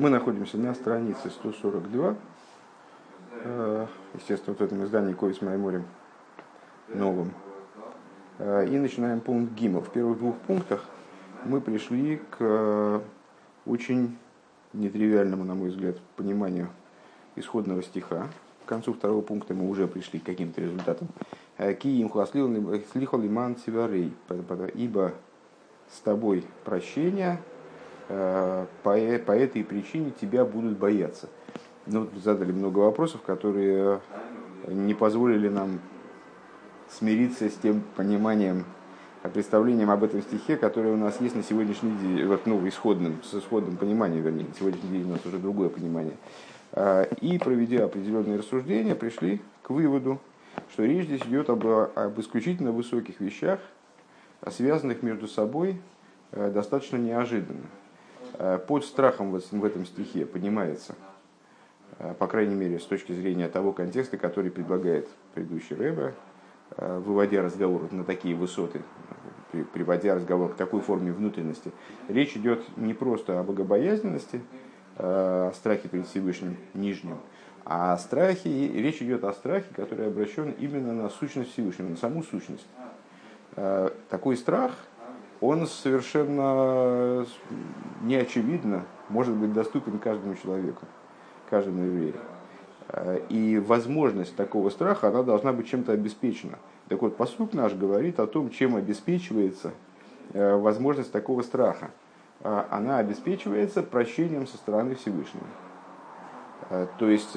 Мы находимся на странице 142. Э, естественно, вот в этом издании Ковис Майморем новым. Э, и начинаем пункт ГИМа. В первых двух пунктах мы пришли к э, очень нетривиальному, на мой взгляд, пониманию исходного стиха. К концу второго пункта мы уже пришли к каким-то результатам. Киим слихал иман северей, ибо с тобой прощение, по, по этой причине тебя будут бояться. Ну, задали много вопросов, которые не позволили нам смириться с тем пониманием, представлением об этом стихе, которое у нас есть на сегодняшний день, вот, ну, исходным, с исходным пониманием, вернее, на сегодняшний день у нас уже другое понимание. А, и, проведя определенные рассуждения, пришли к выводу, что речь здесь идет об, об исключительно высоких вещах, связанных между собой э, достаточно неожиданно. Э, под страхом в этом стихе понимается, э, по крайней мере, с точки зрения того контекста, который предлагает предыдущий Рэбе, выводя разговор на такие высоты, приводя разговор к такой форме внутренности. Речь идет не просто о богобоязненности, о страхе перед Всевышним нижним, а о страхе, речь идет о страхе, который обращен именно на сущность Всевышнего, на саму сущность. Э, такой страх, он совершенно неочевидно может быть доступен каждому человеку, каждому еврею. Э, и возможность такого страха, она должна быть чем-то обеспечена. Так вот, посуд наш говорит о том, чем обеспечивается э, возможность такого страха. Она обеспечивается прощением со стороны Всевышнего. То есть,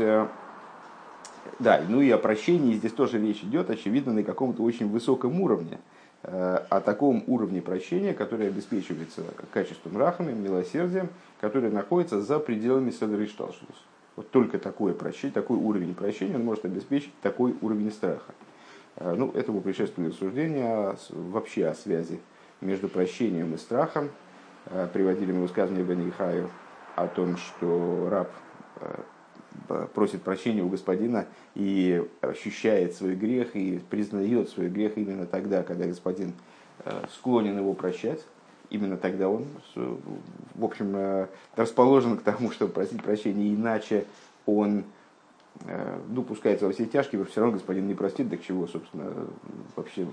да, ну и о прощении здесь тоже речь идет, очевидно, на каком-то очень высоком уровне – Э, о таком уровне прощения, который обеспечивается качеством рахами, милосердием, который находится за пределами Седришталшус. Вот только такое прощение, такой уровень прощения он может обеспечить такой уровень страха. Э, ну, этому предшествует рассуждение вообще о связи между прощением и страхом. Э, приводили мы высказывание Бенихаю о том, что раб просит прощения у господина и ощущает свой грех и признает свой грех именно тогда, когда господин э, склонен его прощать, именно тогда он, в общем, э, расположен к тому, чтобы просить прощения, иначе он э, ну, пускается во все тяжкие, все равно господин не простит, так чего, собственно, вообще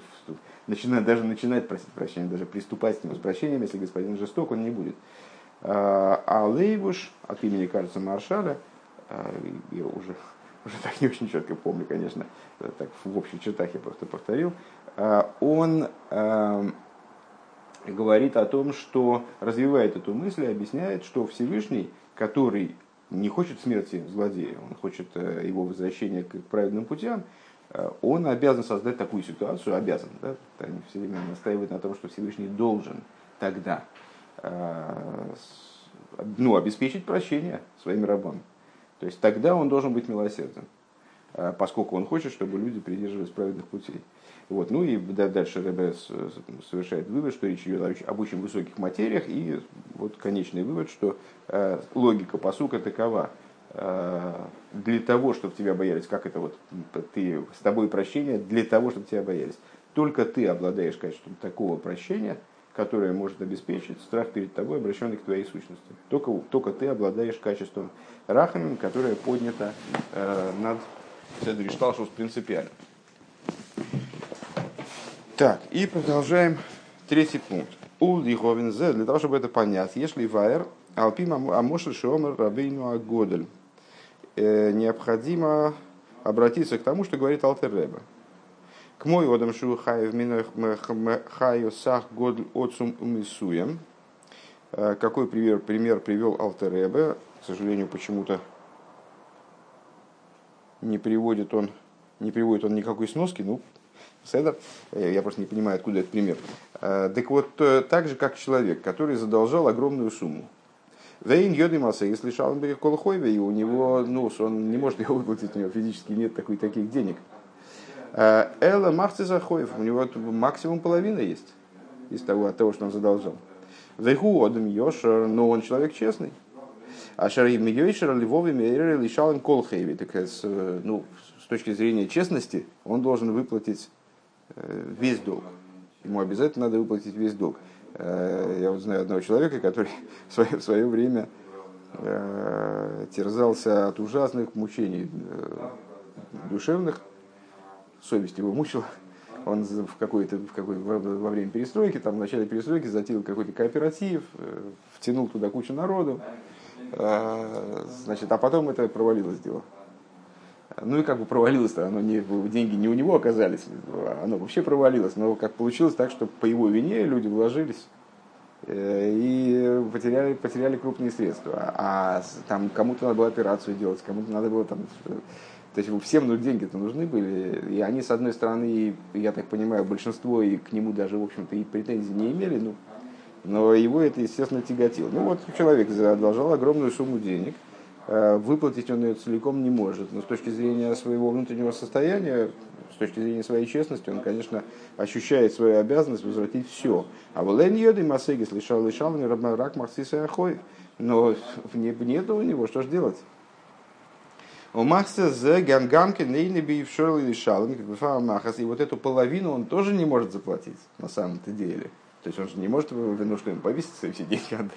начинает, даже начинает просить прощения, даже приступать с ним с прощением, если господин жесток, он не будет. А Лейбуш от имени, кажется, Маршаля – а, я уже, уже так не очень четко помню, конечно, так в общих чертах я просто повторил, а, он эм, говорит о том, что развивает эту мысль и объясняет, что Всевышний, который не хочет смерти злодея, он хочет э, его возвращения к правильным путям, э, он обязан создать такую ситуацию, обязан, да? они все время настаивают на том, что Всевышний должен тогда э, ну, обеспечить прощение своим рабам. То есть тогда он должен быть милосерден, а, поскольку он хочет, чтобы люди придерживались праведных путей. Вот. Ну и дальше Ребе совершает вывод, что речь идет об очень высоких материях, и вот конечный вывод, что а, логика посука такова. Для того, чтобы тебя боялись, как это вот, ты, с тобой прощение, для того, чтобы тебя боялись. Только ты обладаешь качеством такого прощения – которое может обеспечить страх перед тобой, обращенный к твоей сущности. Только, только ты обладаешь качеством рахамин, которое поднято э, над Седришталшус принципиально. Так, и продолжаем третий пункт. Ул Зе, для того, чтобы это понять, если вайер, алпим амошель шомер рабейну агодель, э, необходимо обратиться к тому, что говорит Алтерреба. К мой одам шу хаю хаю сах год отцум умисуем. Э, какой пример, пример привел Алтеребе? К сожалению, почему-то не приводит он, не приводит он никакой сноски, ну, Седер, э, я просто не понимаю, откуда этот пример. Э, так вот, так же, как человек, который задолжал огромную сумму. Вейн Йодимаса, если Шалмберг Колхойве, и у него, ну, он не может его выплатить, у него физически нет такой, таких денег – Э, Элла Махцы Захоев, у него максимум половина есть из того, от того, что он задолжал. Вейху Одам Йошер, но он человек честный. А Шарим Йошер Львовый Мейрер лишал им Колхейви. Так, э, ну, с точки зрения честности, он должен выплатить э, весь долг. Ему обязательно надо выплатить весь долг. Я вот знаю одного человека, который в свое, в свое время э, терзался от ужасных мучений э, душевных, совесть его мучила. Он в какой-то, в какой, во, во время перестройки, там в начале перестройки затеял какой-то кооператив, э, втянул туда кучу народу, э, значит, а потом это провалилось дело. Ну и как бы провалилось-то, оно не, деньги не у него оказались, оно вообще провалилось, но как получилось так, что по его вине люди вложились э, и потеряли, потеряли крупные средства. А там кому-то надо было операцию делать, кому-то надо было там... То есть всем ну, деньги-то нужны были, и они, с одной стороны, я так понимаю, большинство и к нему даже, в общем-то, и претензий не имели, ну, но его это, естественно, тяготило. Ну вот человек задолжал огромную сумму денег – Э, выплатить он ее целиком не может. Но с точки зрения своего внутреннего состояния, с точки зрения своей честности, он, конечно, ощущает свою обязанность возвратить все. А в Лен Йоды Масегис лишал лишал рак Махсиса Ахой. Но нет у него, что же делать? У Махса за гамгамки нейны бившол и лишал. И вот эту половину он тоже не может заплатить на самом-то деле. То есть он же не может, ну что, ему повесить свои все деньги отдать.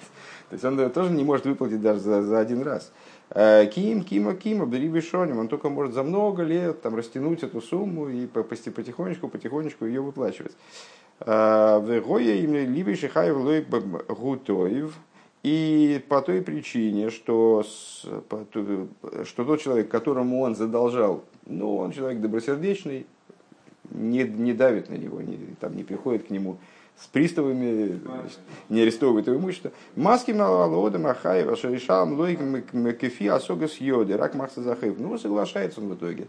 То есть он тоже не может выплатить даже за, за один раз. Э, Ким, Кима, Кима, бери вишоним, он только может за много лет там, растянуть эту сумму и потихонечку, потихонечку ее выплачивать. Э, Вегоя им либо шихаев лой гутоев, и по той причине, что, что тот человек, которому он задолжал, ну, он человек добросердечный, не, не давит на него, не, там, не приходит к нему с приставами, не арестовывает его имущество. Маски малалода махаева шаришам лойк кефи асога с йоды, рак махса захайв. Ну, соглашается он в итоге,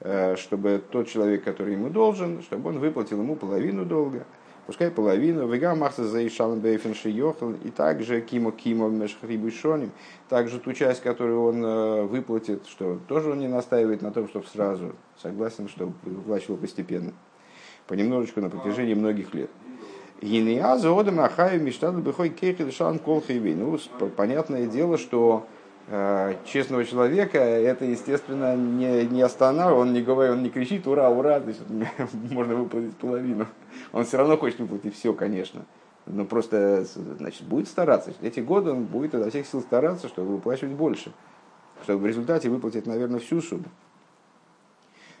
э, чтобы тот человек, который ему должен, чтобы он выплатил ему половину долга, пускай половину, вега махса заишалом бейфен шиёхал, и также кимо кимо мешхрибушоним, также ту часть, которую он э, выплатит, что тоже он не настаивает на том, чтобы сразу, согласен, чтобы выплачивал постепенно, понемножечку на протяжении многих лет. Гинеаза одам ахаю мечтаду бихой кейхи шан кол Ну, понятное дело, что честного человека это, естественно, не, не останавливает, он не говорит, он не кричит «Ура, ура!», то есть, можно выплатить половину. Он все равно хочет выплатить все, конечно. Но просто, значит, будет стараться. Эти годы он будет изо всех сил стараться, чтобы выплачивать больше. Чтобы в результате выплатить, наверное, всю сумму.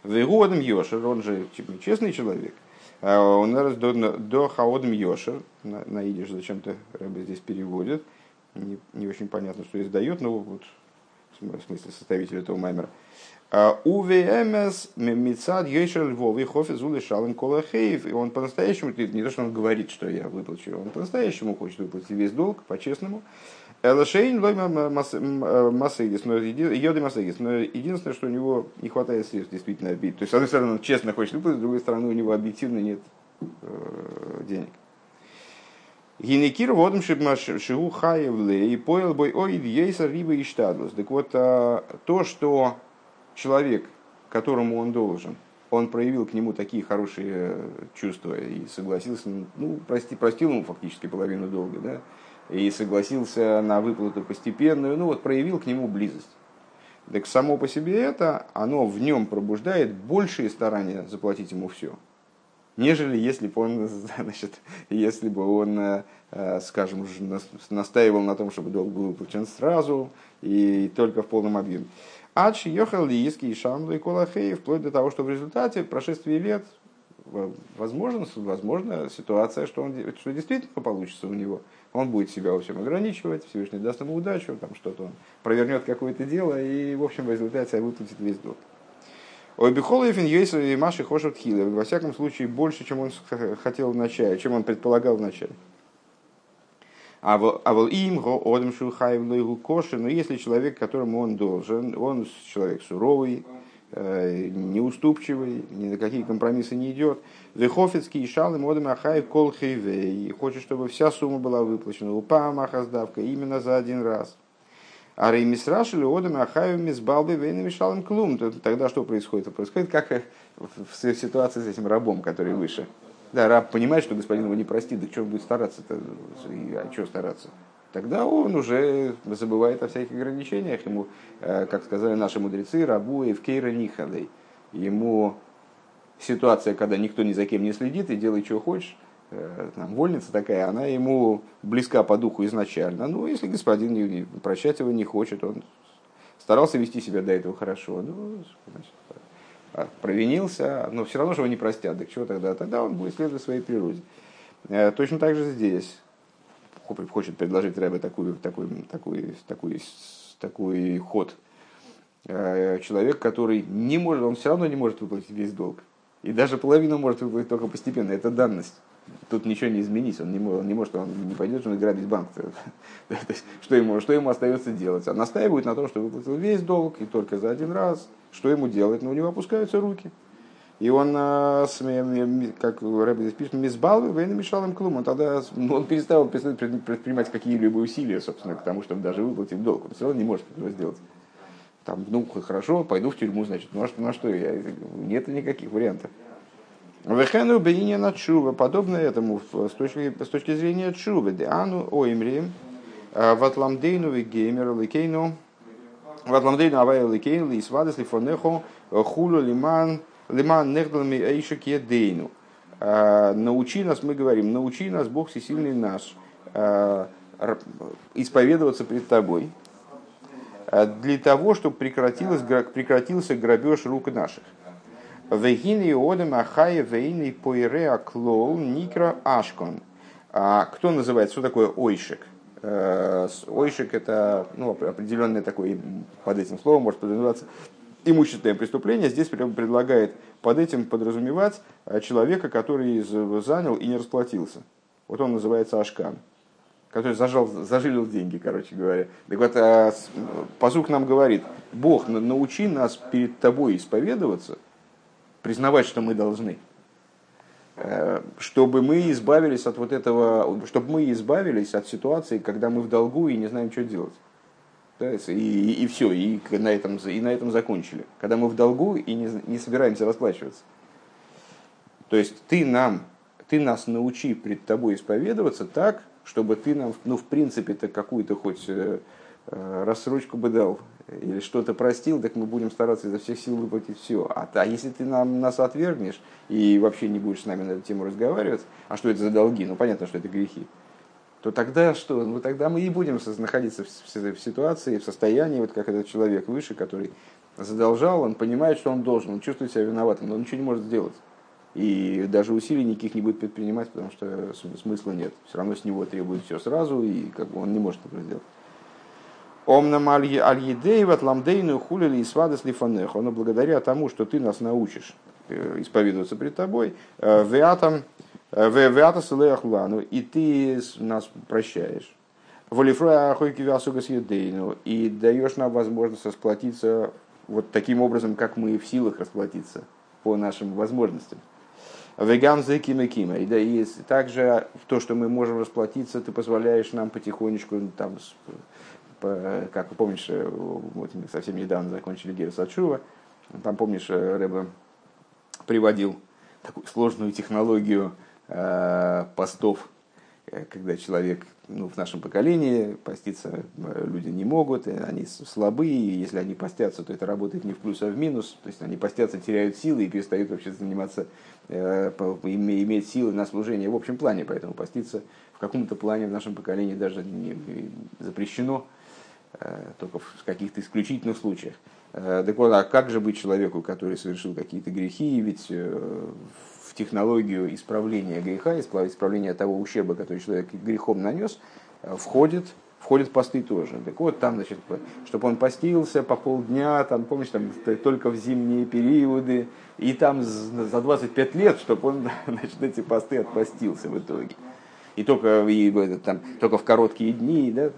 Вегодом Йошер, он же типа, честный человек, а он раз до, до хаодм йошер, на, на идиш зачем-то Рэбе здесь переводит, не, не очень понятно, что издает, но вот в смысле составитель этого маймера. А УВМС Мицад Йошер Львов и Хофиз Улешален Колахеев. И он по-настоящему, не то, что он говорит, что я выплачу, он по-настоящему хочет выплатить весь долг, по-честному. Элашейн лойма массегис, но йоды массегис. Но единственное, что у него не хватает средств действительно обид. То есть, с одной стороны, он честно хочет выплатить, с другой стороны, у него объективно нет э, денег. Гинекир водом шигу хаевле и поел бой ой ейса риба и штадлус. Так вот, а, то, что человек, которому он должен, он проявил к нему такие хорошие чувства и согласился, ну, прости, простил ему фактически половину долга, да, и согласился на выплату постепенную, ну вот проявил к нему близость. Так само по себе это, оно в нем пробуждает большие старания заплатить ему все, нежели если бы он, значит, если бы он, э, скажем, настаивал на том, чтобы долг был выплачен сразу и только в полном объеме. Ач ехал лииски и шамлу и колахей, вплоть до того, что в результате прошествия лет возможно, возможно ситуация, что, он, что действительно получится у него – он будет себя во всем ограничивать, Всевышний даст ему удачу, там что-то он провернет какое-то дело и, в общем, в результате выплатит весь долг. Ой, Бихолаевин Йойсов и Маши Хошев Хиле, во всяком случае, больше, чем он хотел вначале, чем он предполагал вначале. А вот а им одам шухаев коши, но если человек, которому он должен, он человек суровый, Э, неуступчивый, ни на какие компромиссы не идет. Вехофицкий и шалы модами ахай кол и хочет, чтобы вся сумма была выплачена. Упа махаздавка именно за один раз. А реймисрашили одами ахаю мисбалбы вейнами шалым клум. Тогда что происходит? Происходит как в ситуации с этим рабом, который выше. Да, раб понимает, что господин его не простит, да он будет стараться-то? А что стараться? тогда он уже забывает о всяких ограничениях. Ему, э, как сказали наши мудрецы, рабу и в кейра нихадей. Ему ситуация, когда никто ни за кем не следит и делай, что хочешь, там, вольница такая, она ему близка по духу изначально. Ну, если господин прощать его не хочет, он старался вести себя до этого хорошо, ну, значит, а, провинился, но все равно же его не простят. Так чего тогда? Тогда он будет следовать своей природе. Э, точно так же здесь хочет предложить Рэбе такой, такой, такой, такой, такой ход. Э, человек, который не может, он все равно не может выплатить весь долг. И даже половину может выплатить только постепенно. Это данность. Тут ничего не изменить. Он не, он не может, он не пойдет же награбить банк. что, ему, что ему остается делать? Он настаивает на том, что выплатил весь долг и только за один раз. Что ему делать? Но у него опускаются руки. И он, а, как Рэбби здесь пишет, мисбал, вы мешал им клум. Он тогда ну, он перестал предпринимать какие-либо усилия, собственно, к тому, чтобы даже выплатить долг. Он все равно не может этого сделать. Там, ну, хорошо, пойду в тюрьму, значит, ну а что, на что я? Нет никаких вариантов. Вехену бейня на чува, подобно этому с точки, с точки зрения чува, деану оимри, а, ватламдейну вегеймер ликейну, ватламдейну авай ликейну, и свадес лифонехо, хулу лиман, Лиман нехдлами эйшек едейну. А, научи нас, мы говорим, научи нас, Бог всесильный наш, а, исповедоваться пред тобой, для того, чтобы прекратилось, прекратился грабеж рук наших. Вегины одем ахая вейны поире клоу никра ашкон. Кто называет, что такое ойшек? Ойшек это ну, определенное такое, под этим словом может подразумеваться имущественное преступление, здесь предлагает под этим подразумевать э, человека, который занял и не расплатился. Вот он называется Ашкан, который зажал, зажилил деньги, короче говоря. Так вот, а, Пазук нам говорит, Бог, научи нас перед тобой исповедоваться, признавать, что мы должны, э, чтобы мы избавились от вот этого, чтобы мы избавились от ситуации, когда мы в долгу и не знаем, что делать. Да, и, и все, и на, этом, и на этом закончили. Когда мы в долгу и не, не собираемся расплачиваться. То есть ты нам, ты нас научи пред тобой исповедоваться так, чтобы ты нам, ну, в принципе-то какую-то хоть э, рассрочку бы дал или что-то простил, так мы будем стараться изо всех сил выплатить все. А, а если ты нам, нас отвергнешь и вообще не будешь с нами на эту тему разговаривать, а что это за долги? Ну, понятно, что это грехи то тогда что? Ну тогда мы и будем находиться в ситуации, в состоянии, вот как этот человек выше, который задолжал, он понимает, что он должен, он чувствует себя виноватым, но он ничего не может сделать. И даже усилий никаких не будет предпринимать, потому что смысла нет. Все равно с него требует все сразу, и как бы он не может этого сделать. Омнам аль-едей ватламдейну хулили и свадас лифанех. Он благодаря тому, что ты нас научишь э, исповедоваться пред тобой, э, веатам и ты нас прощаешь. Волифроя ахойки вясугас юдейну. И даешь нам возможность расплатиться вот таким образом, как мы в силах расплатиться по нашим возможностям. Вегам кима кима. И, да, и также то, что мы можем расплатиться, ты позволяешь нам потихонечку, там, как помнишь, э, вот совсем недавно закончили Гера Сачува, там, помнишь, э, Рэба приводил такую сложную технологию Э, постов, э, когда человек ну, в нашем поколении поститься э, люди не могут, они слабые, если они постятся, то это работает не в плюс, а в минус, то есть они постятся, теряют силы и перестают вообще заниматься, иметь силы на служение в общем плане, поэтому поститься в каком-то плане в нашем поколении даже не запрещено, только в каких-то исключительных случаях. Так вот, а как же быть человеку, который совершил какие-то грехи, ведь технологию исправления греха, исправления того ущерба, который человек грехом нанес, э, входит, входят посты тоже. Так вот, там, значит, чтобы он постился по полдня, там, помнишь, там, только в зимние периоды, и там за 25 лет, чтобы он, значит, эти посты отпостился в итоге. И только, и, там, только в короткие дни, да,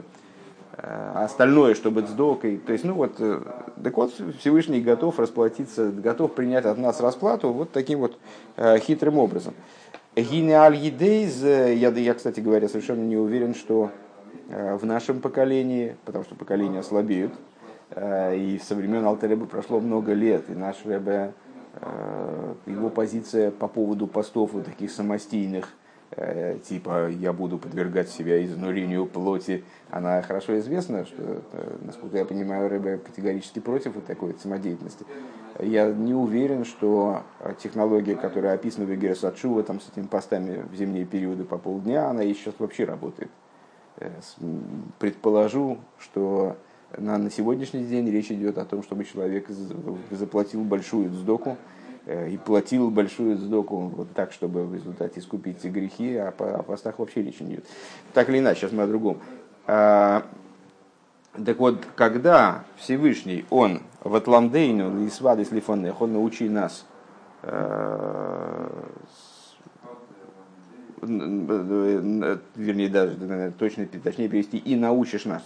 а остальное, чтобы сдокой. То есть, ну вот, э, так вот, Всевышний готов расплатиться, готов принять от нас расплату вот таким вот э, хитрым образом. Гинеаль Едейз, я, я, кстати говоря, совершенно не уверен, что э, в нашем поколении, потому что поколения слабеют, и со времен Алтареба прошло много лет, и наш Ребе, его позиция по поводу постов вот таких самостийных, типа я буду подвергать себя изнурению плоти, она хорошо известна, что, насколько я понимаю, рыба категорически против вот такой самодеятельности. Я не уверен, что технология, которая описана в Ачува, там, с этими постами в зимние периоды по полдня, она и сейчас вообще работает. Предположу, что на, на сегодняшний день речь идет о том, чтобы человек заплатил большую сдоку и платил большую сдоку вот так, чтобы в результате искупить грехи, а о постах вообще речи не идет. Так или иначе, сейчас мы о другом. А, так вот, когда Всевышний, он в Атламдейну и свады слифонных, он научил нас э, вернее, даже точно, точнее перевести, и научишь нас.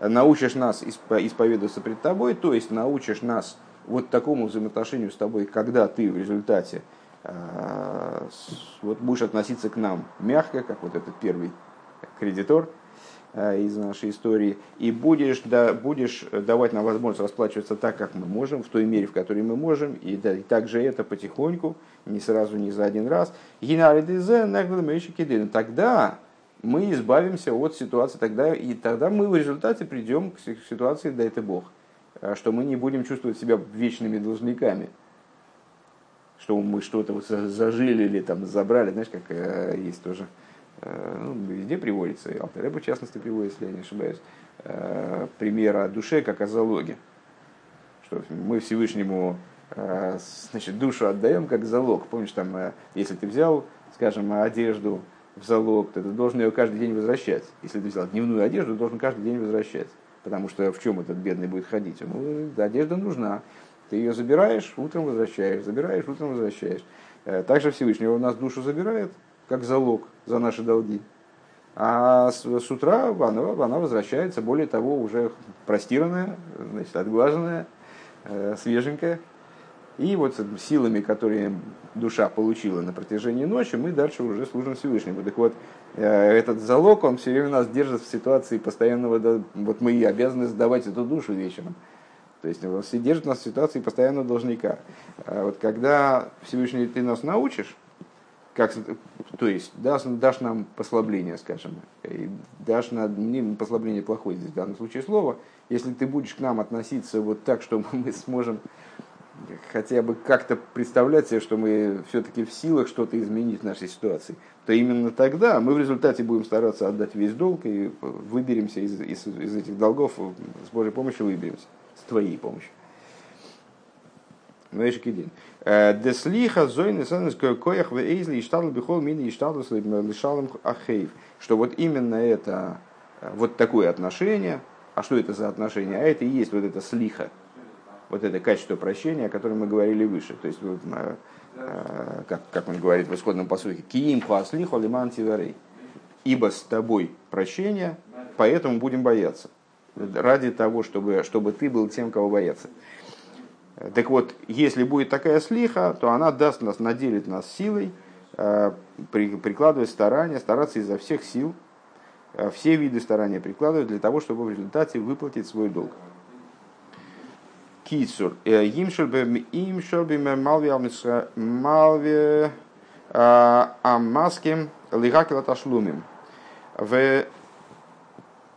Научишь нас исповедоваться пред тобой, то есть научишь нас вот такому взаимоотношению с тобой, когда ты в результате э, вот будешь относиться к нам мягко, как вот этот первый кредитор, Э, из нашей истории, и будешь, да, будешь давать нам возможность расплачиваться так, как мы можем, в той мере, в которой мы можем, и, да, и также это потихоньку, не сразу, не за один раз. Тогда мы избавимся от ситуации, тогда, и тогда мы в результате придем к ситуации, да это Бог, что мы не будем чувствовать себя вечными должниками, что мы что-то вот зажили или там забрали, знаешь, как э, есть тоже Э, ну, везде приводится, и Алтереба в частности приводится, если я не ошибаюсь, э, пример о душе как о залоге. Что мы Всевышнему значит, душу отдаем как залог. Помнишь, там, если ты взял, скажем, одежду в залог, то ты должен ее каждый день возвращать. Если ты взял дневную одежду, ты должен каждый день возвращать. Потому что в чем этот бедный будет ходить? Ну, одежда нужна. Ты ее забираешь, утром возвращаешь, забираешь, утром возвращаешь. Также Всевышний у нас душу забирает, как залог за наши долги. А с, с утра она, она возвращается, более того, уже простиранная, значит, отглаженная, э, свеженькая. И вот силами, которые душа получила на протяжении ночи, мы дальше уже служим Всевышнему. Так вот, э, этот залог, он все время нас держит в ситуации постоянного, вот мы и обязаны сдавать эту душу вечером. То есть он держит нас в ситуации постоянного должника. А вот когда Всевышний ты нас научишь, как, то есть дашь, дашь нам послабление, скажем, и дашь на, не послабление плохое здесь в данном случае слово, если ты будешь к нам относиться вот так, чтобы мы сможем хотя бы как-то представлять себе, что мы все-таки в силах что-то изменить в нашей ситуации, то именно тогда мы в результате будем стараться отдать весь долг и выберемся из, из, из этих долгов, с Божьей помощью выберемся, с твоей помощью. Мейшики день. Э, Деслиха зойны санес коях в эйзли и штадл бихол мини и штадл лишалом ахейв. Что вот именно это, э, вот такое отношение, а что это за отношение? А это и есть вот это слиха, вот это качество прощения, о котором мы говорили выше. То есть, вот, э, как, как он говорит в исходном посуке, киим хуаслиху лиман тиверей. Ибо с тобой прощение, поэтому будем бояться. Ради того, чтобы, чтобы ты был тем, кого бояться. Так вот, если будет такая слиха, то она даст нас, наделит нас силой, э, прикладывать старания, стараться изо всех сил, э, все виды старания прикладывать для того, чтобы в результате выплатить свой долг. Кицур. Э, Имшельбе малви амаским лигакилаташлумим. В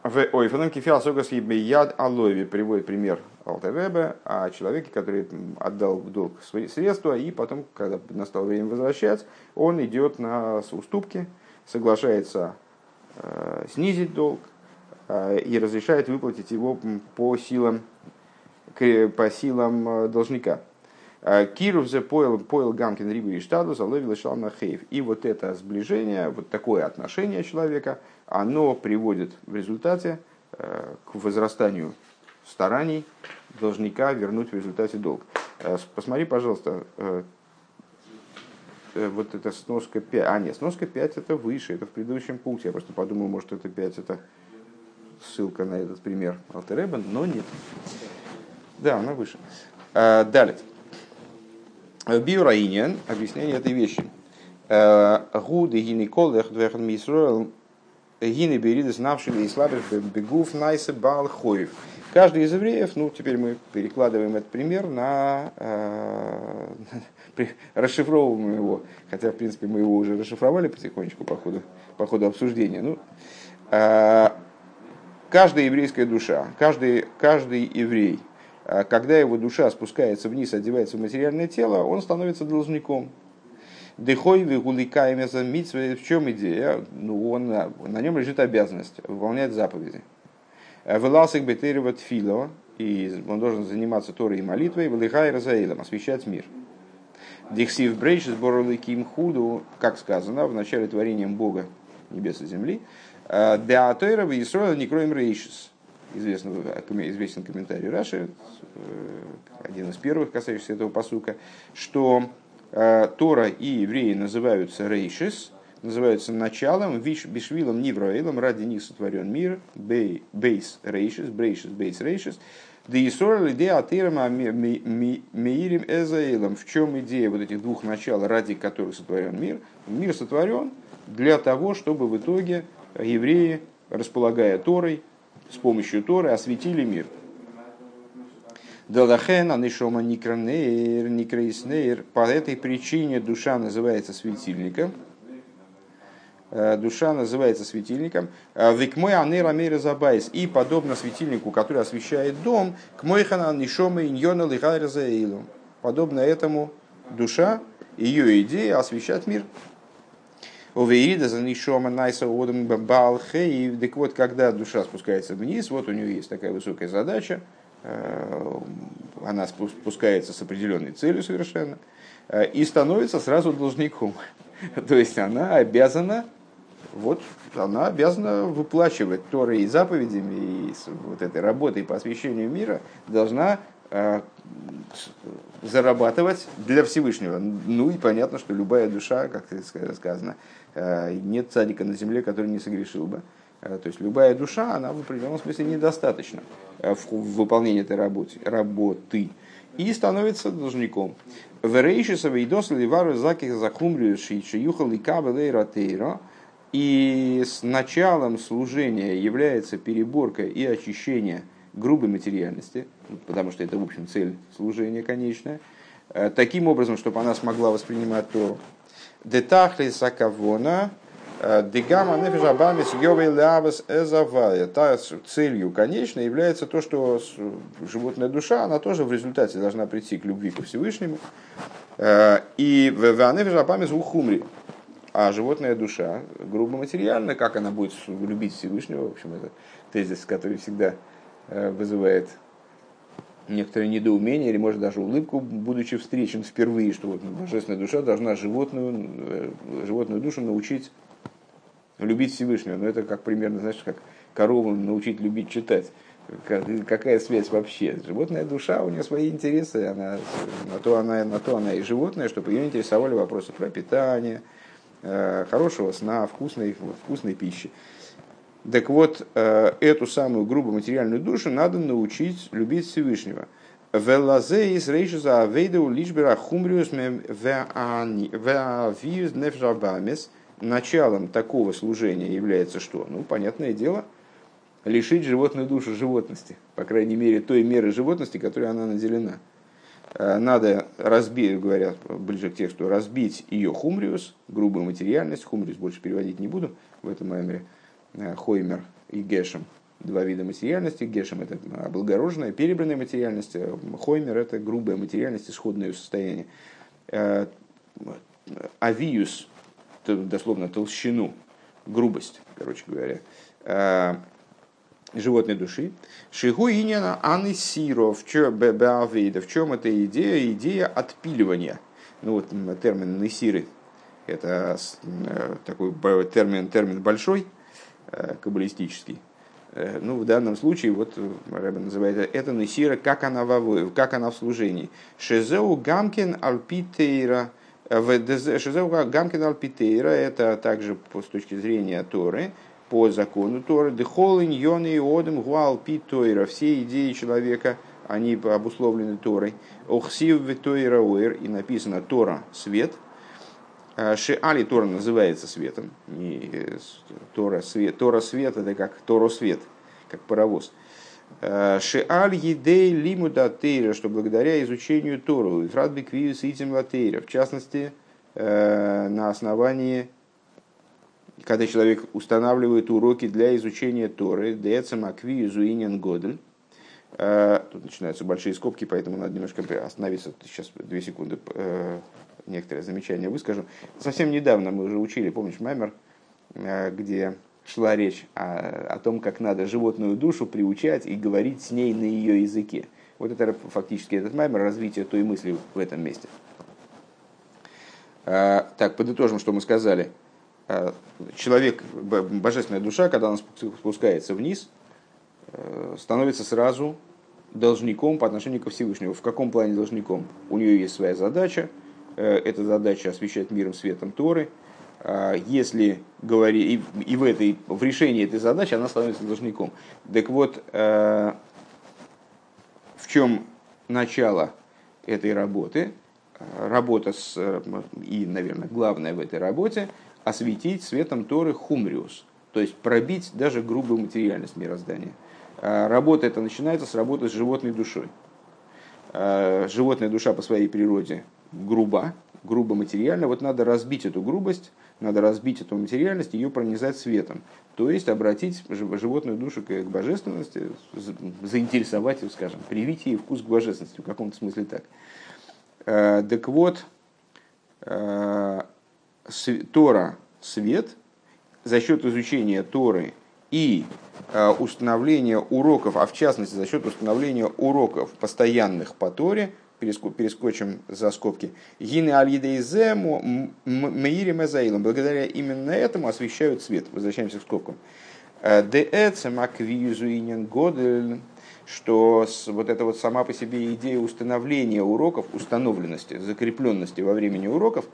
в ой, фаном кефиал согас яд алови приводит пример Алтаребе о человеке, который отдал в долг свои средства, и потом, когда настало время возвращать, он идет на уступки, соглашается э, снизить долг э, и разрешает выплатить его по силам, по силам э, должника. Э, Киров за поел, поел Гамкин Рибу и Штаду заловил Шална Хейв. И вот это сближение, вот такое отношение человека, оно приводит в результате э, к возрастанию стараний должника вернуть в результате долг. Э, посмотри, пожалуйста, вот это сноска 5. А, нет, сноска 5 это выше, это в предыдущем пункте. Я просто подумал, может, это 5 это ссылка на этот пример Алтереба, но нет. Да, она выше. Далее. Биораинен, объяснение этой вещи. Гуды гинеколех двехан мисруэл гины беридес навшили и слабых бегув найсе бал хоев. Каждый из евреев, ну теперь мы перекладываем этот пример на, э, расшифровываем его, хотя в принципе мы его уже расшифровали потихонечку по ходу, по ходу обсуждения. Ну, э, каждая еврейская душа, каждый, каждый еврей когда его душа спускается вниз, одевается в материальное тело, он становится должником. Дыхой вигуликаемеза митсве, в чем идея? Ну, он, на нем лежит обязанность выполнять заповеди. Веласик бетерева тфило, и он должен заниматься Торой и молитвой, Велихай Разаилом, освещать мир. Дихсив брейш сборлы ким худу, как сказано, в начале творением Бога небес и земли, Деатойра в Исроил не кроем рейшис. Известный, известен комментарий Раши, э, один из первых, касающийся этого посука, что э, Тора и евреи называются рейшис, называются началом, виш, бишвилом, нивроэлом, ради них сотворен мир, бейс рейшис, брейшис, бейс рейшис, да и идея атырам меирим эзаэлом. В чем идея вот этих двух начал, ради которых сотворен мир? Мир сотворен для того, чтобы в итоге евреи, располагая Торой, с помощью Торы осветили мир. Далахена нишома никранейр, никрейснейр. По этой причине душа называется светильником – Э, душа называется светильником. Э, Вик мой анера мейра забайс. И подобно светильнику, который освещает дом, к мой ханан нишома иньона заэйлу. Подобно этому душа, ее идея освещать мир. Увеида за нишома найса одам балхей. Так вот, когда душа спускается вниз, вот у нее есть такая высокая задача, э, она спускается с определенной целью совершенно, и становится сразу должником. То есть она обязана вот она обязана выплачивать Торы и заповедями, и вот этой работой по освящению мира должна э, зарабатывать для Всевышнего. Ну и понятно, что любая душа, как сказано, э, нет цадика на земле, который не согрешил бы. Э, то есть любая душа, она в определенном смысле недостаточна в выполнении этой работы, работы и становится должником. Верейшисова и досли вару заких захумрию шичи юхал и с началом служения является переборка и очищение грубой материальности, потому что это, в общем, цель служения конечная, э, таким образом, чтобы она смогла воспринимать Тору. Детахли сакавона, э, дегама нефижабамис йовей лавас эзавая. Та целью конечной является то, что животная душа, она тоже в результате должна прийти к любви ко Всевышнему. Э, и в нефижабамис ухумри а животная душа, грубо материально, как она будет любить Всевышнего, в общем, это тезис, который всегда э, вызывает некоторое недоумение или, может, даже улыбку, будучи встречен впервые, что вот божественная душа должна животную, э, животную душу научить любить Всевышнего. Но это как примерно, знаешь, как корову научить любить читать. Какая связь вообще? Животная душа, у нее свои интересы, она, на, то она, на то она и животное, чтобы ее интересовали вопросы про питание, Э, хорошего сна, вкусной, вкусной пищи. Так вот, э, эту самую грубую материальную душу надо научить любить Всевышнего. Велазе из рейшиза авейду лишбера хумриус нефжабамес. Началом такого служения является что? Ну, понятное дело, лишить животную душу животности. По крайней мере, той меры животности, которой она наделена. Э, надо разбить, говорят ближе к тексту, разбить ее хумриус, грубую материальность, хумриус больше переводить не буду в этом мемре, э, хоймер и гешем, два вида материальности. Гешем – это облагороженная, перебранная материальность, э, хоймер – это грубая материальность, исходное состояние. Авиус, дословно толщину, грубость, короче говоря животной души. Шигу иньяна анисиро, в чем эта идея? Идея отпиливания. Ну вот термин несиры, это э, такой термин, термин большой, э, каббалистический. Э, ну, в данном случае, вот Рэбе называет это несира, как она, в, как она в служении. Шезеу гамкин альпитейра, Шезеу гамкин альпитейра, это также с точки зрения Торы, по закону Торы. Дехолин, йоны и одем, гуал, пи тойра. Все идеи человека, они обусловлены Торой. Охсив тойра уэр. И написано Тора – свет. А, Шиали Тора называется светом. Не э, Тора свет. Тора свет – это как Торо свет, как паровоз. А, Шиаль едей лимуда тейра, что благодаря изучению Тору, Фрадбик виус итим латейра, в частности, э, на основании когда человек устанавливает уроки для изучения Торы, Децам Акви Зуинен Годель, Тут начинаются большие скобки, поэтому надо немножко остановиться. Сейчас две секунды некоторые замечания выскажу. Совсем недавно мы уже учили, помнишь, Маймер, где шла речь о, о том, как надо животную душу приучать и говорить с ней на ее языке. Вот это фактически этот маймер, развитие той мысли в этом месте. А, так, подытожим, что мы сказали. А, человек, божественная душа, когда она спускается вниз, э, становится сразу должником по отношению ко Всевышнему. В каком плане должником? У нее есть своя задача. Э, эта задача освещать миром светом Торы – а, если говорить, и, и в, этой, в решении этой задачи она становится должником. Так вот, э, в чем начало этой работы? Работа с, и, наверное, главное в этой работе – осветить светом Торы хумриус, то есть пробить даже грубую материальность мироздания. А, работа эта начинается с работы с животной душой. А, животная душа по своей природе груба, грубо материально. Вот надо разбить эту грубость надо разбить эту материальность, ее пронизать светом. То есть обратить животную душу к божественности, заинтересовать ее, скажем, привить ей вкус к божественности, в каком-то смысле так. Э, так вот, э, Тора – свет, за счет изучения Торы и э, установления уроков, а в частности за счет установления уроков постоянных по Торе – перескочим за скобки. Гины аль-Едейзему Меирим Эзаилом. Благодаря именно этому освещают свет. Возвращаемся к скобкам. Э, Годель что вот эта вот сама по себе идея установления уроков, установленности, закрепленности во времени уроков,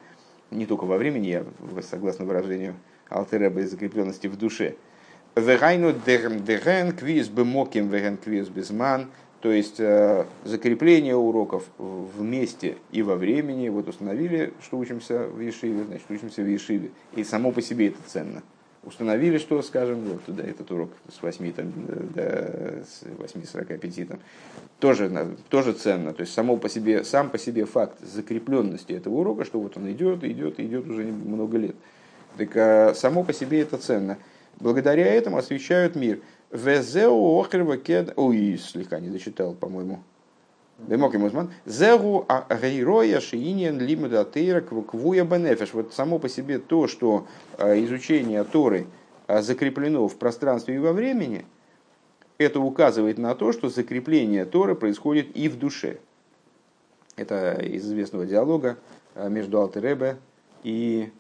не только во времени, я согласно выражению Алтереба, закрепленности в душе. Вегайну дерен квиз бемоким веген квиз безман, то есть э, закрепление уроков вместе и во времени. Вот установили, что учимся в Ешиве, значит, учимся в Ешиве. И само по себе это ценно. Установили, что, скажем, вот туда этот урок с 8 там, до 8.45 там, тоже, тоже ценно. То есть само по себе, сам по себе факт закрепленности этого урока, что вот он идет, идет, идет уже много лет. Так а само по себе это ценно. Благодаря этому освещают мир. Везеу охрва кед... Ой, слегка не дочитал, по-моему. Демок и Музман. Зегу гейроя шиинен лимуда тейра квуя бенефеш. Вот само по себе то, что а, изучение Торы а, закреплено в пространстве и во времени, это указывает на то, что закрепление Торы происходит и в душе. Это из известного диалога а, между Алтеребе и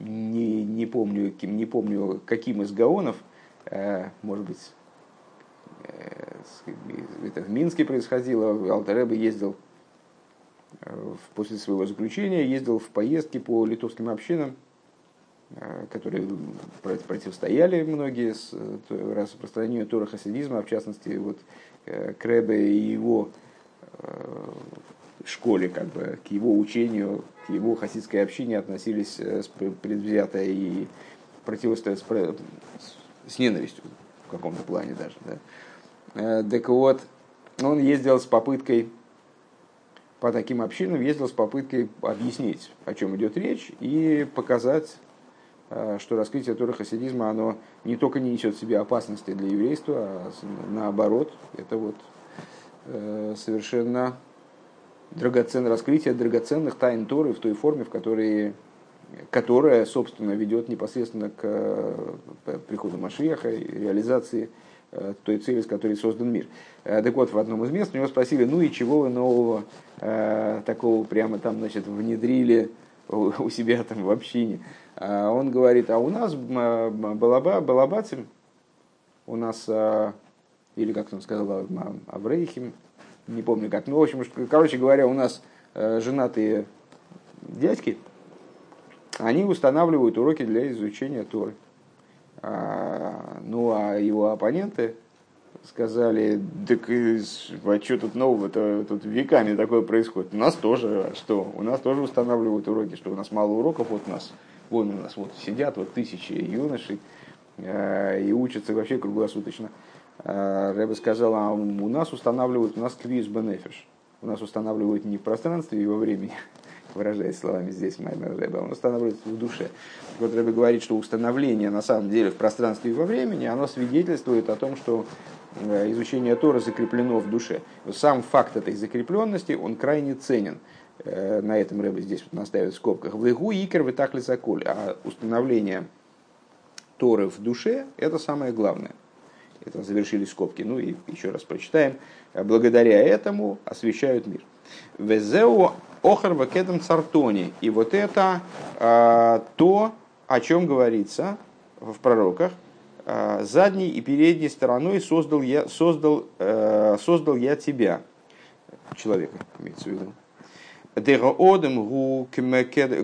не, не, помню, не помню, каким из гаонов – может быть, э, это в Минске происходило, Алтареба ездил э, после своего заключения, ездил в поездки по литовским общинам, которые противостояли многие с распространению Тора хасидизма, в частности, вот Кребе и его школе, как бы, к его учению, к его хасидской общине относились предвзято и противостоят с ненавистью в каком-то плане даже. Да. Э, так вот, он ездил с попыткой по таким общинам, ездил с попыткой объяснить, о чем идет речь, и показать, э, что раскрытие Торы хасидизма, оно не только не несет в себе опасности для еврейства, а наоборот, это вот э, совершенно драгоценное раскрытие драгоценных тайн Торы в той форме, в которой которая, собственно, ведет непосредственно к э, приходу Машиаха и реализации э, той цели, с которой создан мир. Э, так вот, в одном из мест у него спросили, ну и чего вы нового такого прямо там, значит, внедрили у себя там в общине. А он говорит, а у нас балаба, балабацим, у нас, или как он сказал, Аврейхим, не помню как, ну, в общем, короче говоря, у нас женатые дядьки, они устанавливают уроки для изучения Торы. А, ну а его оппоненты сказали, так а что тут нового-то, тут веками такое происходит. У нас тоже, что? У нас тоже устанавливают уроки, что у нас мало уроков, вот у нас, вон у нас вот сидят вот тысячи юношей а, и учатся вообще круглосуточно. А, Рэба сказал, а у нас устанавливают, у нас квиз бенефиш. У нас устанавливают не в пространстве и во времени, выражаясь словами здесь Маймер Рэбе, он устанавливается в душе. Вот Рэбе говорит, что установление на самом деле в пространстве и во времени, оно свидетельствует о том, что э, изучение Тора закреплено в душе. Сам факт этой закрепленности, он крайне ценен. Э, на этом Рэбе здесь наставит в скобках. В игу икер вы так А установление Торы в душе – это самое главное. Это завершили скобки. Ну и еще раз прочитаем. Благодаря этому освещают мир. Везеу охар вакедам цартони. И вот это а, то, о чем говорится в пророках. А, задней и передней стороной создал я, создал, а, создал я тебя. Человека, имеется в виду. Дега одем гу кедам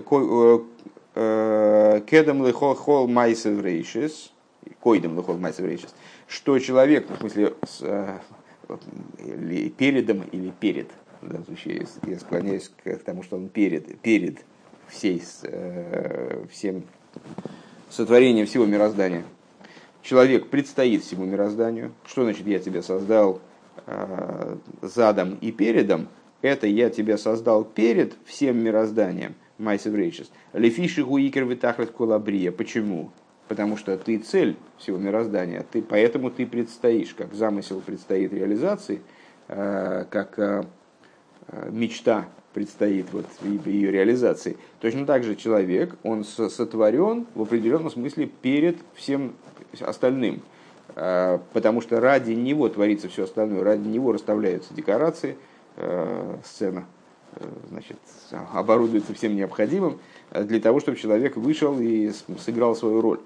лихол хол майсев рейшис. Койдем лихол майсев рейшис. Что человек, в смысле, с, передом или перед, в данном случае я склоняюсь к тому, что он перед, перед всей, э, всем сотворением всего мироздания. Человек предстоит всему мирозданию. Что значит я тебя создал э, задом и передом? Это я тебя создал перед всем мирозданием. Майсев Рейчес. Лефиши гуикер витахлет колабрия. Почему? Потому что ты цель всего мироздания. Ты, поэтому ты предстоишь, как замысел предстоит реализации, э, как мечта предстоит вот ее реализации. Точно так же человек, он сотворен в определенном смысле перед всем остальным. А, потому что ради него творится все остальное, ради него расставляются декорации, а, сцена э, значит, оборудуется всем необходимым для того, чтобы человек вышел и сыграл свою роль.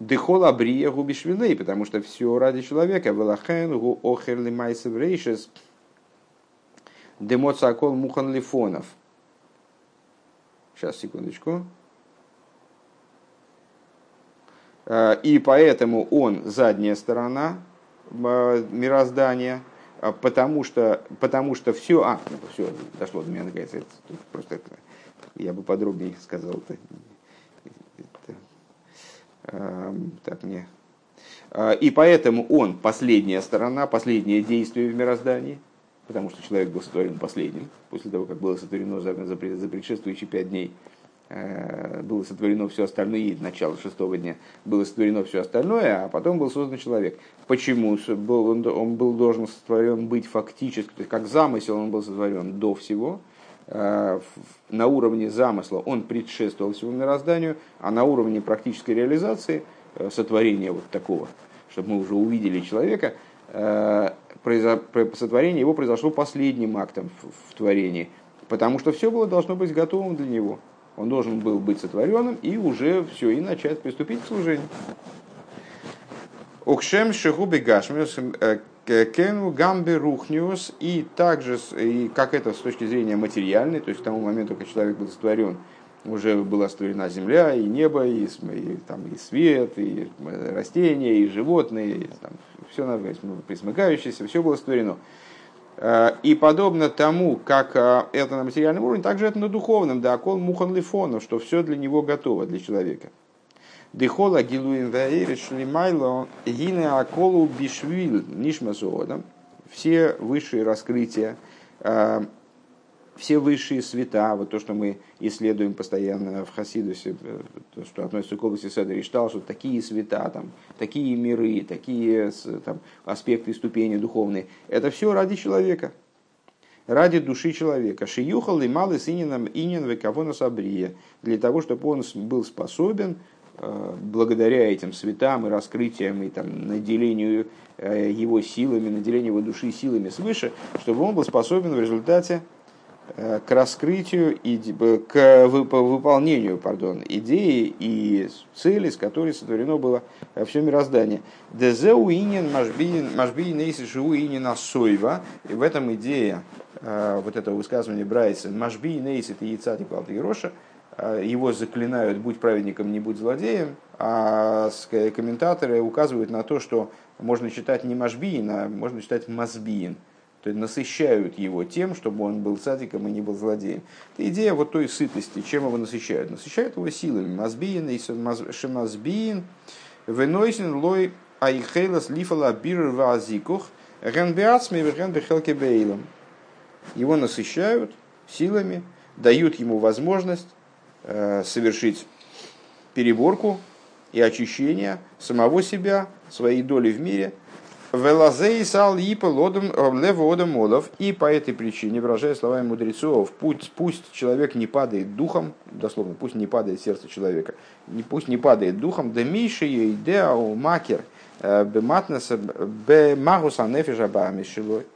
Дехол абрия губишвилей, потому что все ради человека. Велахен гу охерли майсев рейшес – Демоцакол Мухан Лифонов. Сейчас, секундочку. А, и поэтому он задняя сторона а, мироздания, а, потому что, потому что все, а, ну, все, дошло до меня наконец, это, просто это, я бы подробнее сказал это, это, так мне, и поэтому он последняя сторона, последнее действие в мироздании – потому что человек был сотворен последним, после того, как было сотворено за, за, за предшествующие пять дней, э, было сотворено все остальное, начало шестого дня, было сотворено все остальное, а потом был создан человек. Почему был, он, он был должен сотворен быть фактически, то есть как замысел он был сотворен до всего, э, на уровне замысла он предшествовал всему мирозданию, а на уровне практической реализации э, сотворения вот такого, чтобы мы уже увидели человека, сотворение его произошло последним актом в, творении, потому что все было должно быть готовым для него. Он должен был быть сотворенным и уже все, и начать приступить к служению. Окшем шехуби гашмиус э, кену гамбе рухниус и также, и как это с точки зрения материальной, то есть к тому моменту, как человек был сотворен, уже была створена земля, и небо, и, и, там, и свет, и растения, и животные, и, там, все присмыкающееся, все было створено. Э, и подобно тому, как э, это на материальном уровне, также это на духовном, да, кол мухан лифонов, что все для него готово, для человека. Дехола гилуин ваэриш лимайло гине аколу бишвил нишмасуодам. Все высшие раскрытия э, все высшие света, вот то, что мы исследуем постоянно в Хасидусе, э, то, что относится к области Седа Риштал, что такие света, там, такие миры, такие там, аспекты ступени духовные, это все ради человека, ради души человека. Шиюхал и малый сининам инин вековона сабрия, для того, чтобы он был способен э, благодаря этим светам и раскрытиям и там, наделению э, его силами, наделению его души силами свыше, чтобы он был способен в результате к раскрытию и к выполнению пардон, идеи и цели, с которой сотворено было э, все мироздание. Дезеу инин машбиин нейси живу инин асойва. И в этом идея э, вот этого высказывания Брайса Машби нейси ты яйца и Роша его заклинают «будь праведником, не будь злодеем», а комментаторы указывают на то, что можно читать не Машбиин, а можно читать Мазбиин – то есть насыщают его тем, чтобы он был садиком и не был злодеем. Это идея вот той сытости, чем его насыщают. Насыщают его силами. Мазбиин, шемазбиин, венойсин лой айхейлас лифала бир вазикух, генбиацми генбихелке бейлом. Его насыщают силами, дают ему возможность э, совершить переборку и очищение самого себя, своей доли в мире – Велазей сал ипа лодом леводом молов. И по этой причине, выражая словами мудрецов, пусть, пусть человек не падает духом, дословно, пусть не падает сердце человека, не, пусть не падает духом, да миши идеа макер бематнеса бемагуса нефиша бамишилой.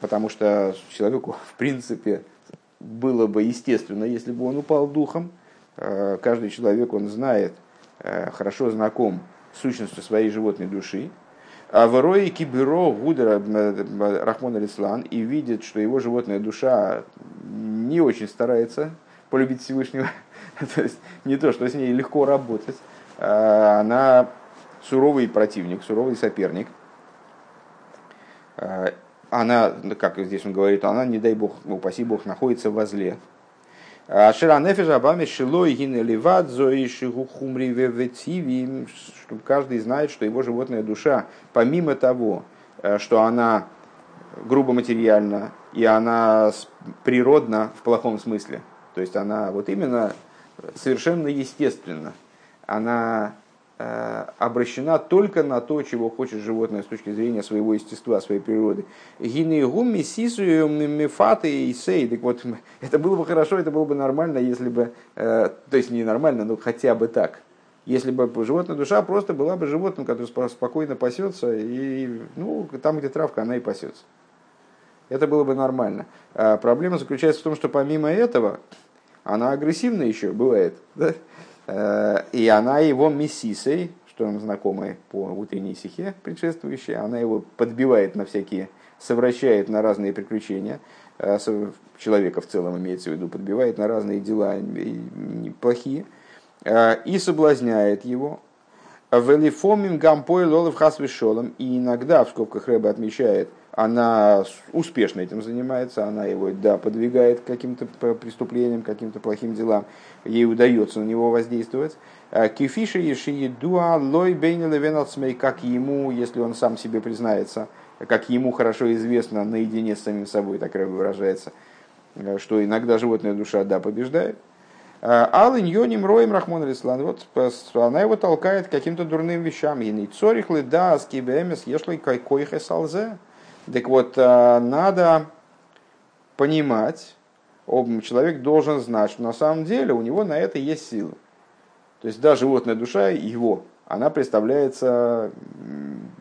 Потому что человеку, в принципе, было бы естественно, если бы он упал духом. Каждый человек, он знает, хорошо знаком сущностью своей животной души, а в Рое Кибюро Гудера Рахмон Алислан и видит, что его животная душа не очень старается полюбить Всевышнего. то есть не то, что с ней легко работать. А она суровый противник, суровый соперник. А она, как здесь он говорит, она, не дай бог, упаси бог, находится во зле. Ширанефиш Абами Шилой Гинеливат Зоишигу Хумри Веветиви, чтобы каждый знает, что его животная душа, помимо того, э, что она грубо материальна и она природна в плохом смысле, то есть она вот именно совершенно естественно, она обращена только на то, чего хочет животное с точки зрения своего естества, своей природы. Гинегуми сисую мифаты и сей. Так вот, это было бы хорошо, это было бы нормально, если бы, э, то есть не нормально, но хотя бы так. Если бы животная душа просто была бы животным, которое спокойно пасется, и ну, там, где травка, она и пасется. Это было бы нормально. А проблема заключается в том, что помимо этого, она агрессивна еще, бывает. Да? Э, и она его мессисой, что нам знакомое по утренней стихе предшествующей, она его подбивает на всякие, совращает на разные приключения, э, человека в целом имеется в виду, подбивает на разные дела плохие, э, и соблазняет его. Велифомим гампой лолов хасвишолом, и иногда, в скобках Рэба отмечает, она успешно этим занимается, она его, да, подвигает к каким-то преступлениям, каким-то плохим делам, ей удается на него воздействовать. А кефиши ешиедуа лой бейнелевенацмей, как ему, если он сам себе признается, как ему хорошо известно наедине с самим собой, так выражается, что иногда животная душа, да, побеждает. А Алын Йоним Роем Рахмон Рислан, вот она его толкает к каким-то дурным вещам. И цорихлы да скибемес ешлой койхе салзе. Так вот, э, надо понимать, человек должен знать, что на самом деле у него на это есть силы. То есть даже животная душа его, она представляется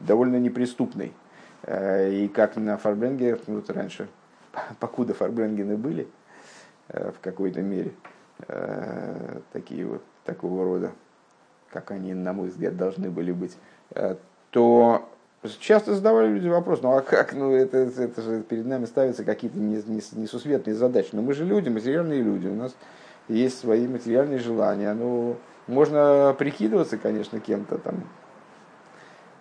довольно неприступной. Э, и как на Фарбренге, ну, вот раньше, покуда Фарбренгены были э, в какой-то мере, такие вот такого рода, как они, на мой взгляд, должны были быть, то Часто задавали люди вопрос, ну а как, ну это, это же перед нами ставятся какие-то несусветные задачи. Но мы же люди, материальные люди, у нас есть свои материальные желания. Ну, можно прикидываться, конечно, кем-то там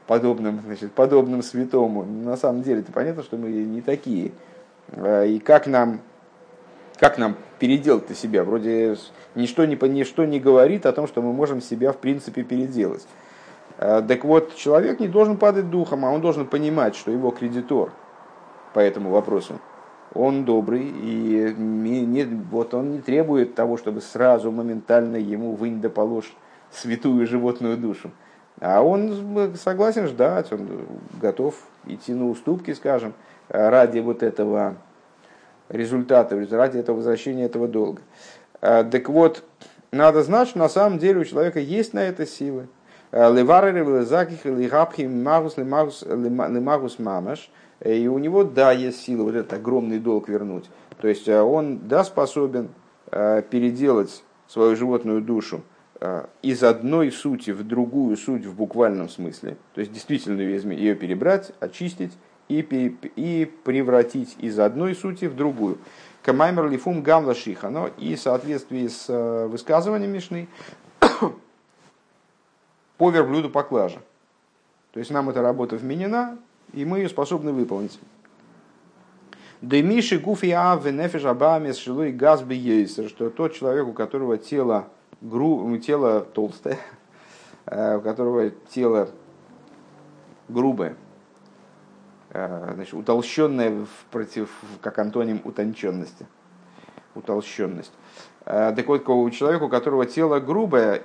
подобным, значит, подобным святому. Но на самом деле, это понятно, что мы не такие. А, и как нам, как нам переделать-то себя? Вроде ничто не, ничто не говорит о том, что мы можем себя в принципе переделать. Э, так вот, человек не должен падать духом, а он должен понимать, что его кредитор по этому вопросу, он добрый, и не, вот он не требует того, чтобы сразу моментально ему вынь да положь святую животную душу. А он согласен ждать, он готов идти на уступки, скажем, ради вот этого результата, ради этого возвращения этого долга. Э, так вот, надо знать, что на самом деле у человека есть на это силы. Леварер заких лигапхим магус лимагус мамаш. И у него, да, есть сила вот этот огромный долг вернуть. То есть э, он, да, способен э, переделать свою животную душу э, из одной сути в другую суть в буквальном смысле. То есть действительно ее перебрать, очистить и, и превратить из одной сути в другую. Камаймер лифум гамла шихано. И в соответствии с высказыванием Мишны, по верблюду поклажа. То есть нам эта работа вменена, и мы ее способны выполнить. Демиши гуфи аве нефиш абамес шилуй газ что тот человек, у которого тело, гру, тело толстое, э, у которого тело грубое, э, значит, утолщенное против, как антоним утонченности, утолщенность. Э, так вот, у человека, у которого тело грубое,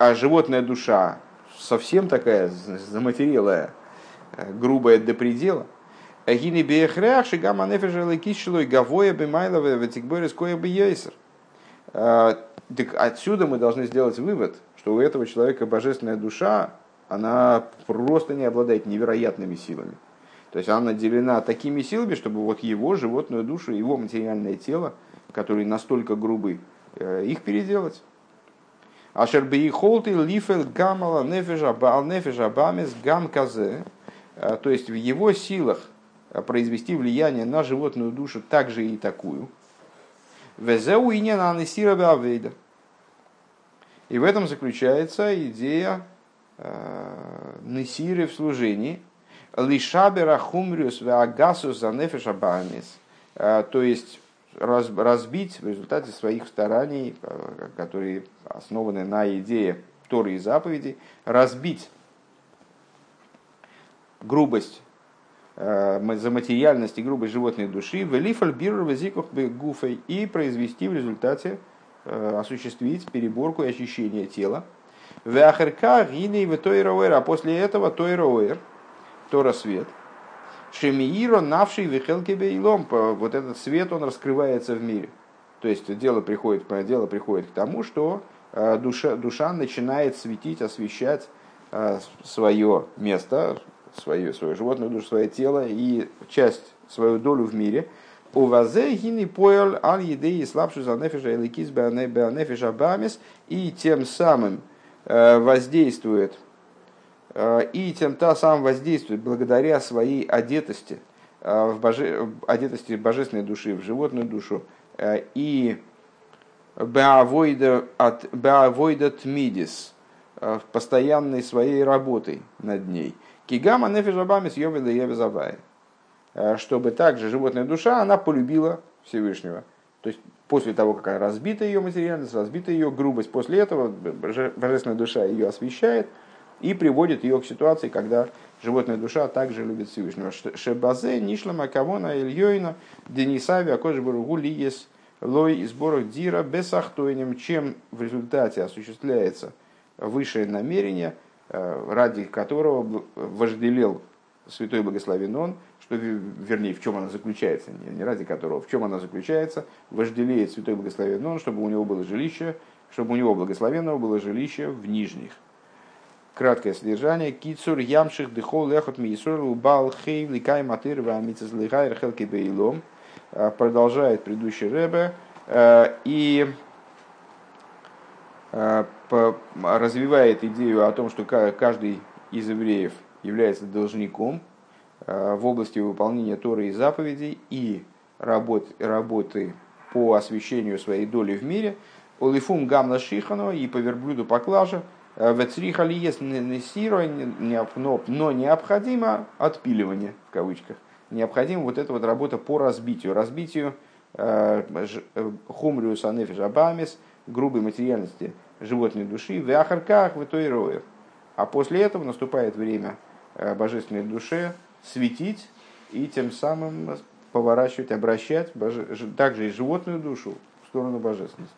а животная душа совсем такая заматерелая, грубая до предела. Гини бехрях шигама нефежа лекишилой гавоя бемайлова ветикборис коя бейсер. Так отсюда мы должны сделать вывод, что у этого человека божественная душа, она просто не обладает невероятными силами. То есть она наделена такими силами, чтобы вот его животную душу, его материальное тело, которые настолько грубы, э, их переделать. Ашер бейхолты лифел гамала нефежа баал нефежа бамес гам казе. Э, то есть в его силах произвести влияние на животную душу также и такую. Везеу и не на авейда. И в этом заключается идея э, Несиры в служении. Лишабера хумриус веагасус за нефеша э, То есть разбить в результате своих стараний, э, которые основаны на идее Торы и заповедей, разбить грубость э, за материальность и грубость животной души, велифаль гуфой и произвести в результате Э, осуществить переборку и очищение тела. Вяхерка гиней в тойроэр, а после этого тойроэр, Тора свет. Шемииро навший вихелки бейлом, вот этот свет, он раскрывается в мире. То есть дело приходит, дело приходит к тому, что душа, душа начинает светить, освещать э, свое место, свое, свое животное душу, свое тело и часть, свою долю в мире – у вазе гини поэл аль едеи слабшу за нефиша эликис нефиша бамис и тем самым э, воздействует э, и тем та самым воздействует благодаря своей одетости э, в боже, одетости божественной души в животную душу и от беавойда тмидис постоянной своей работой над ней. Кигама нефиша бамис йоведа евезавая Э, чтобы также животная душа, она полюбила Всевышнего. То есть после того, как разбита ее материальность, разбита ее грубость, после этого божественная душа ее освещает и приводит ее к ситуации, когда животная душа также любит Всевышнего. Шебазе, Нишлама, Кавона, Ильёйна, Денисави, Акожи Баругу, Лиес, Лой, Сборах Дира, Бесахтойнем, чем в результате осуществляется высшее намерение, э, ради которого вожделел святой благословен он, что, вернее, в чем она заключается, не, ради которого, в чем она заключается, вожделеет святой благословен он, чтобы у него было жилище, чтобы у него благословенного было жилище в нижних. Краткое содержание. Кицур ямших дыхол лехот миисур убал хей ликай матыр вамицез лихай рхелки бейлом. А, продолжает предыдущий Рэбе. А, и а, развивает идею о том, что каждый из евреев является должником э, в области выполнения Торы и заповедей и работ, работы по освещению своей доли в мире, Олифум гамна шихано и по верблюду поклажа, э, Вецриха ли есть но необходимо отпиливание, в кавычках. Необходима вот эта вот работа по разбитию. Разбитию э, хумриус анефиш абамис, грубой материальности животной души, в ахарках, в той А после этого наступает время Э, божественной душе светить и тем самым поворачивать, обращать также и животную душу в сторону божественности.